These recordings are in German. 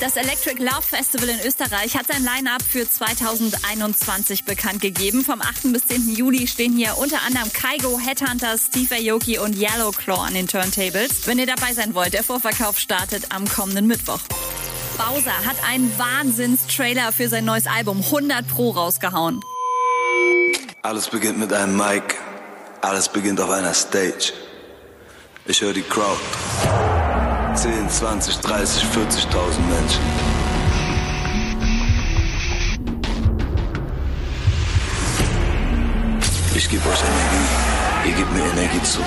Das Electric Love Festival in Österreich hat sein Line-Up für 2021 bekannt gegeben. Vom 8. bis 10. Juli stehen hier unter anderem Kaigo, Headhunters, Steve Aoki und Yellowclaw an den Turntables. Wenn ihr dabei sein wollt, der Vorverkauf startet am kommenden Mittwoch. Bowser hat einen Wahnsinns-Trailer für sein neues Album 100 Pro rausgehauen. Alles beginnt mit einem Mic. Alles beginnt auf einer Stage. Ich höre die Crowd. 10, 20, 30, 40.000 Menschen. Ich gebe euch Energie. Ihr gebt mir Energie zurück.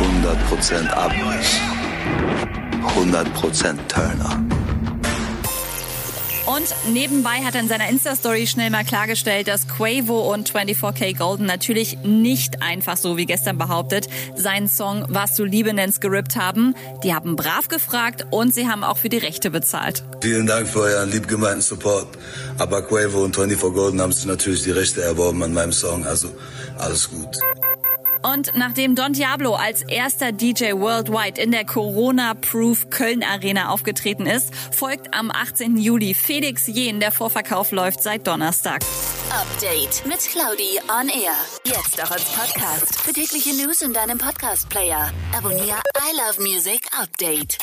100% ab. 100% Turner. Und nebenbei hat er in seiner Insta-Story schnell mal klargestellt, dass Quavo und 24K Golden natürlich nicht einfach so wie gestern behauptet seinen Song Was du Liebe nennst gerippt haben. Die haben brav gefragt und sie haben auch für die Rechte bezahlt. Vielen Dank für euren liebgemeinten Support. Aber Quavo und 24 Golden haben sich natürlich die Rechte erworben an meinem Song, also alles gut. Und nachdem Don Diablo als erster DJ worldwide in der Corona-Proof Köln Arena aufgetreten ist, folgt am 18. Juli Felix Jen. Der Vorverkauf läuft seit Donnerstag. Update mit Claudi on Air. Jetzt auch als Podcast. Für tägliche News in deinem Podcast-Player. Abonniere I Love Music Update.